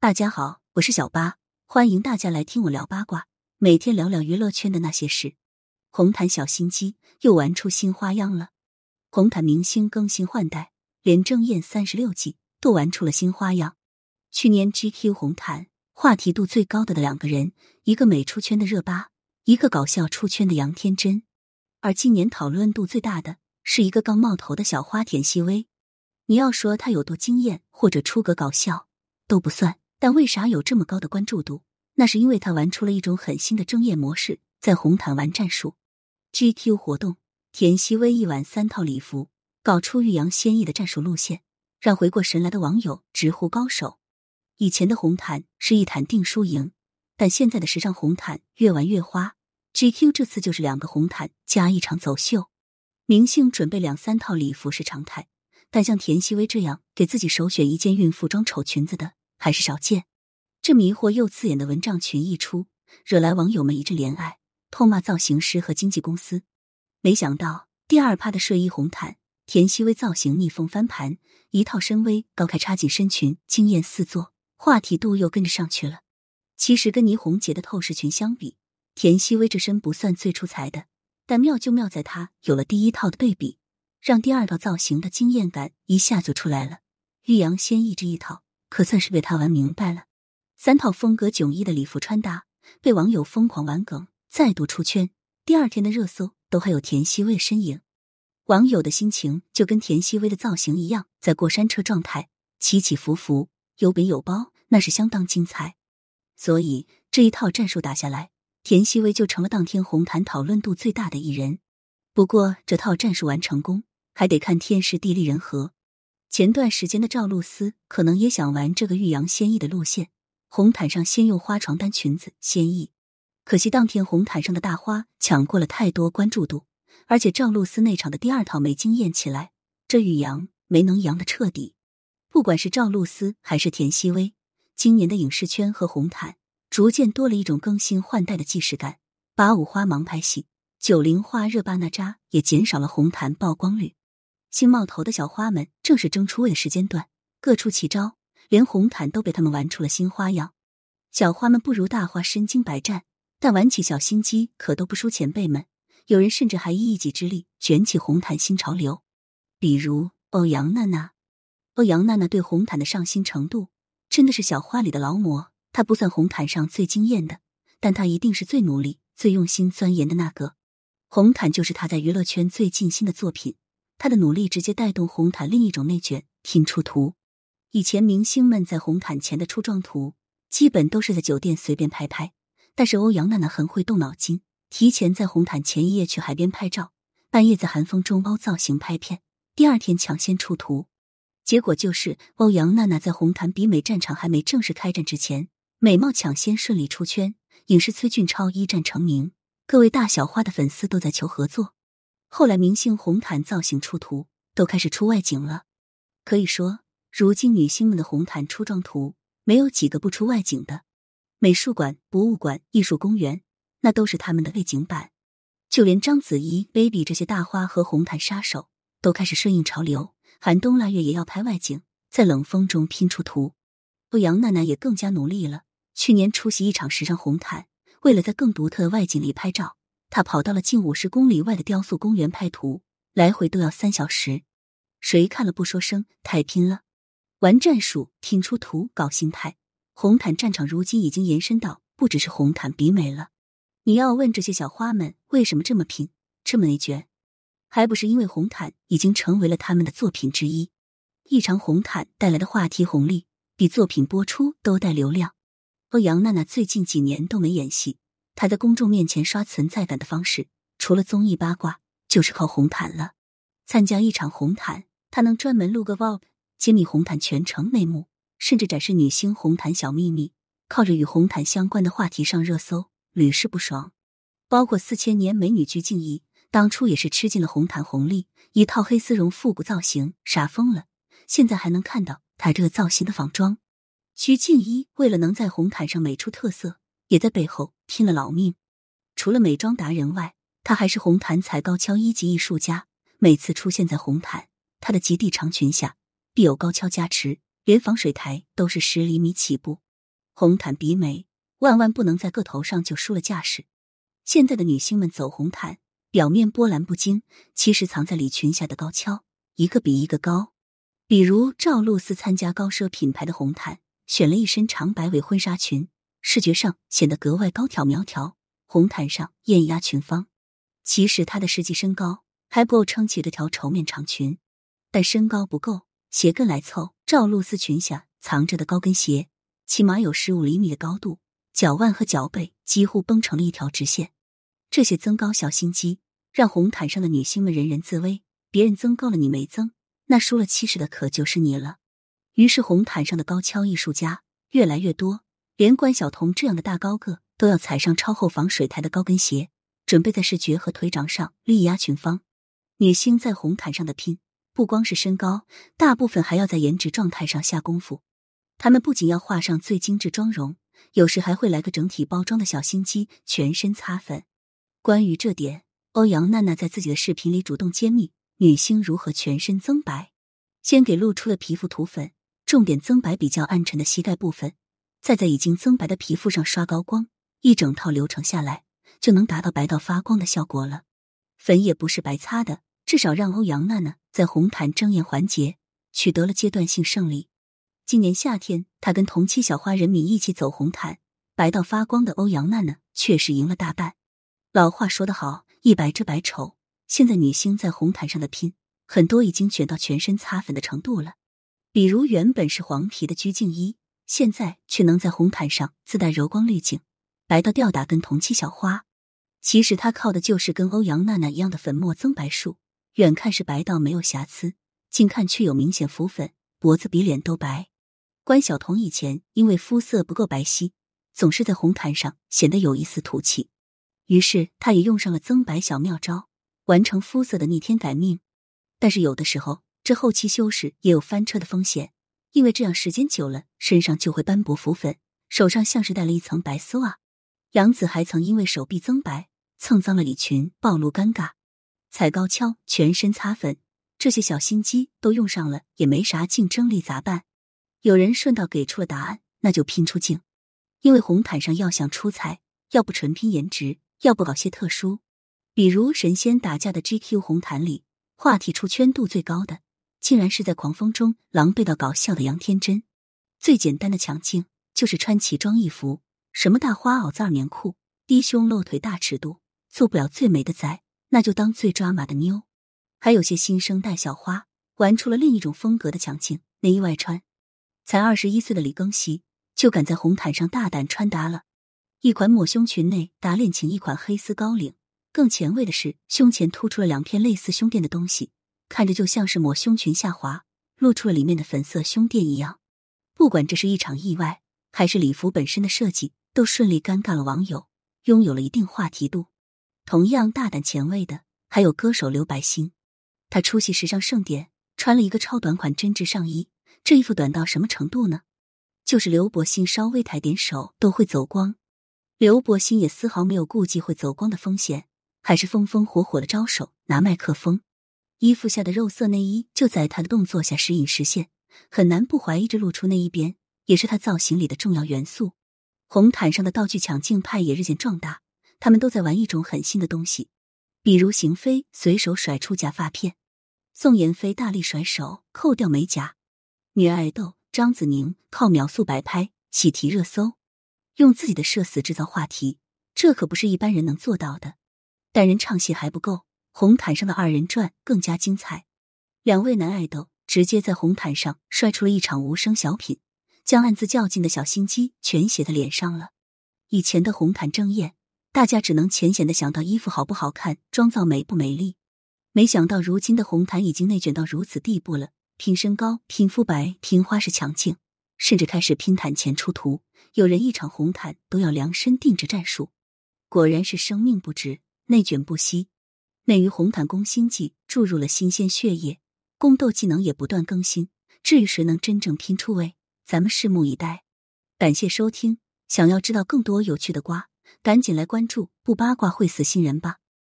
大家好，我是小八，欢迎大家来听我聊八卦，每天聊聊娱乐圈的那些事。红毯小心机又玩出新花样了，红毯明星更新换代，连郑艳三十六计都玩出了新花样。去年 GQ 红毯话题度最高的的两个人，一个美出圈的热巴，一个搞笑出圈的杨天真。而今年讨论度最大的是一个刚冒头的小花田曦薇。你要说她有多惊艳或者出格搞笑都不算。但为啥有这么高的关注度？那是因为他玩出了一种很新的争艳模式，在红毯玩战术。GQ 活动，田曦薇一晚三套礼服，搞出欲扬先抑的战术路线，让回过神来的网友直呼高手。以前的红毯是一毯定输赢，但现在的时尚红毯越玩越花。GQ 这次就是两个红毯加一场走秀，明星准备两三套礼服是常态，但像田曦薇这样给自己首选一件孕妇装丑裙子的。还是少见，这迷惑又刺眼的蚊帐裙一出，惹来网友们一阵怜爱，痛骂造型师和经纪公司。没想到第二趴的睡衣红毯，田曦薇造型逆风翻盘，一套深 V 高开插紧身裙惊艳四座，话题度又跟着上去了。其实跟倪虹洁的透视裙相比，田曦薇这身不算最出彩的，但妙就妙在她有了第一套的对比，让第二套造型的惊艳感一下就出来了。欲扬先抑这一套。可算是被他玩明白了。三套风格迥异的礼服穿搭被网友疯狂玩梗，再度出圈。第二天的热搜都还有田曦薇身影。网友的心情就跟田曦薇的造型一样，在过山车状态，起起伏伏，有饼有包，那是相当精彩。所以这一套战术打下来，田曦薇就成了当天红毯讨论度最大的一人。不过这套战术玩成功，还得看天时地利人和。前段时间的赵露思可能也想玩这个欲扬先抑的路线，红毯上先用花床单裙子先抑，可惜当天红毯上的大花抢过了太多关注度，而且赵露思那场的第二套没惊艳起来，这欲扬没能扬的彻底。不管是赵露思还是田曦薇，今年的影视圈和红毯逐渐多了一种更新换代的既视感，八五花盲拍戏，九零花热巴娜扎也减少了红毯曝光率。新冒头的小花们正是争出位的时间段，各出奇招，连红毯都被他们玩出了新花样。小花们不如大花身经百战，但玩起小心机可都不输前辈们。有人甚至还以一己之力卷起红毯新潮流，比如欧阳娜娜。欧阳娜娜对红毯的上心程度真的是小花里的劳模。她不算红毯上最惊艳的，但她一定是最努力、最用心钻研的那个。红毯就是她在娱乐圈最尽心的作品。他的努力直接带动红毯另一种内卷拼出图。以前明星们在红毯前的出装图，基本都是在酒店随便拍拍。但是欧阳娜娜很会动脑筋，提前在红毯前一夜去海边拍照，半夜在寒风中凹造型拍片，第二天抢先出图。结果就是欧阳娜娜在红毯比美战场还没正式开战之前，美貌抢先顺利出圈，影视崔俊超一战成名，各位大小花的粉丝都在求合作。后来，明星红毯造型出图都开始出外景了。可以说，如今女星们的红毯出妆图没有几个不出外景的。美术馆、博物馆、艺术公园，那都是他们的背景板。就连章子怡、baby 这些大花和红毯杀手都开始顺应潮流，寒冬腊月也要拍外景，在冷风中拼出图。欧阳娜娜也更加努力了。去年出席一场时尚红毯，为了在更独特的外景里拍照。他跑到了近五十公里外的雕塑公园拍图，来回都要三小时。谁看了不说声太拼了？玩战术，拼出图，搞心态。红毯战场如今已经延伸到不只是红毯比美了。你要问这些小花们为什么这么拼，这么内卷，还不是因为红毯已经成为了他们的作品之一？一场红毯带来的话题红利，比作品播出都带流量。欧阳娜娜最近几年都没演戏。他在公众面前刷存在感的方式，除了综艺八卦，就是靠红毯了。参加一场红毯，他能专门录个 vlog，揭秘红毯全程内幕，甚至展示女星红毯小秘密，靠着与红毯相关的话题上热搜，屡试不爽。包括四千年美女鞠婧祎，当初也是吃尽了红毯红利，一套黑丝绒复古造型，傻疯了。现在还能看到她这个造型的仿妆。鞠婧祎为了能在红毯上美出特色。也在背后拼了老命。除了美妆达人外，他还是红毯踩高跷一级艺术家。每次出现在红毯，他的极地长裙下必有高跷加持，连防水台都是十厘米起步。红毯比美，万万不能在个头上就输了架势。现在的女星们走红毯，表面波澜不惊，其实藏在礼裙下的高跷一个比一个高。比如赵露思参加高奢品牌的红毯，选了一身长白尾婚纱裙，视觉上显得格外高挑苗条。红毯上艳压群芳，其实她的实际身高还不够撑起这条绸面长裙，但身高不够，鞋跟来凑。赵露思裙下藏着的高跟鞋，起码有十五厘米的高度，脚腕和脚背几乎绷成了一条直线。这些增高小心机，让红毯上的女星们人人自危。别人增高了，你没增，那输了气势的可就是你了。于是红毯上的高跷艺术家越来越多，连关晓彤这样的大高个。都要踩上超厚防水台的高跟鞋，准备在视觉和腿长上力压群芳。女星在红毯上的拼，不光是身高，大部分还要在颜值状态上下功夫。她们不仅要画上最精致妆容，有时还会来个整体包装的小心机，全身擦粉。关于这点，欧阳娜娜在自己的视频里主动揭秘女星如何全身增白。先给露出的皮肤涂粉，重点增白比较暗沉的膝盖部分，再在已经增白的皮肤上刷高光。一整套流程下来，就能达到白到发光的效果了。粉也不是白擦的，至少让欧阳娜娜在红毯争艳环节取得了阶段性胜利。今年夏天，她跟同期小花任敏一起走红毯，白到发光的欧阳娜娜确实赢了大半。老话说得好，一白遮百丑。现在女星在红毯上的拼，很多已经卷到全身擦粉的程度了。比如原本是黄皮的鞠婧祎，现在却能在红毯上自带柔光滤镜。白到吊打跟同期小花，其实他靠的就是跟欧阳娜娜一样的粉末增白术。远看是白到没有瑕疵，近看却有明显浮粉，脖子比脸都白。关晓彤以前因为肤色不够白皙，总是在红毯上显得有一丝土气，于是她也用上了增白小妙招，完成肤色的逆天改命。但是有的时候，这后期修饰也有翻车的风险，因为这样时间久了，身上就会斑驳浮粉，手上像是带了一层白丝袜。杨紫还曾因为手臂增白蹭脏了礼裙，暴露尴尬。踩高跷，全身擦粉，这些小心机都用上了，也没啥竞争力，咋办？有人顺道给出了答案，那就拼出镜。因为红毯上要想出彩，要不纯拼颜值，要不搞些特殊。比如神仙打架的 GQ 红毯里，话题出圈度最高的，竟然是在狂风中狼狈到搞笑的杨天真。最简单的抢镜，就是穿奇装异服。什么大花袄、子、二棉裤、低胸露腿、大尺度，做不了最美的仔，那就当最抓马的妞。还有些新生代小花玩出了另一种风格的抢镜，内衣外穿。才二十一岁的李庚希就敢在红毯上大胆穿搭了，一款抹胸裙内搭恋情，一款黑丝高领。更前卫的是，胸前突出了两片类似胸垫的东西，看着就像是抹胸裙下滑，露出了里面的粉色胸垫一样。不管这是一场意外，还是礼服本身的设计。都顺利尴尬了网友，拥有了一定话题度。同样大胆前卫的还有歌手刘柏辛，他出席时尚盛典，穿了一个超短款针织上衣。这衣服短到什么程度呢？就是刘柏辛稍微抬点手都会走光。刘柏辛也丝毫没有顾忌会走光的风险，还是风风火火的招手拿麦克风。衣服下的肉色内衣就在他的动作下时隐时现，很难不怀疑这露出那一边也是他造型里的重要元素。红毯上的道具抢镜派也日渐壮大，他们都在玩一种很新的东西，比如邢飞随手甩出假发片，宋妍霏大力甩手扣掉美甲，女爱豆张子宁靠秒速摆拍喜提热搜，用自己的社死制造话题，这可不是一般人能做到的。但人唱戏还不够，红毯上的二人转更加精彩，两位男爱豆直接在红毯上摔出了一场无声小品。将暗自较劲的小心机全写在脸上了。以前的红毯争艳，大家只能浅显的想到衣服好不好看、妆造美不美丽。没想到如今的红毯已经内卷到如此地步了，拼身高、拼肤白、拼花式抢镜，甚至开始拼毯前出图。有人一场红毯都要量身定制战术，果然是生命不值，内卷不息。内娱红毯攻心计注入了新鲜血液，宫斗技能也不断更新。至于谁能真正拼出位？咱们拭目以待，感谢收听。想要知道更多有趣的瓜，赶紧来关注，不八卦会死新人吧。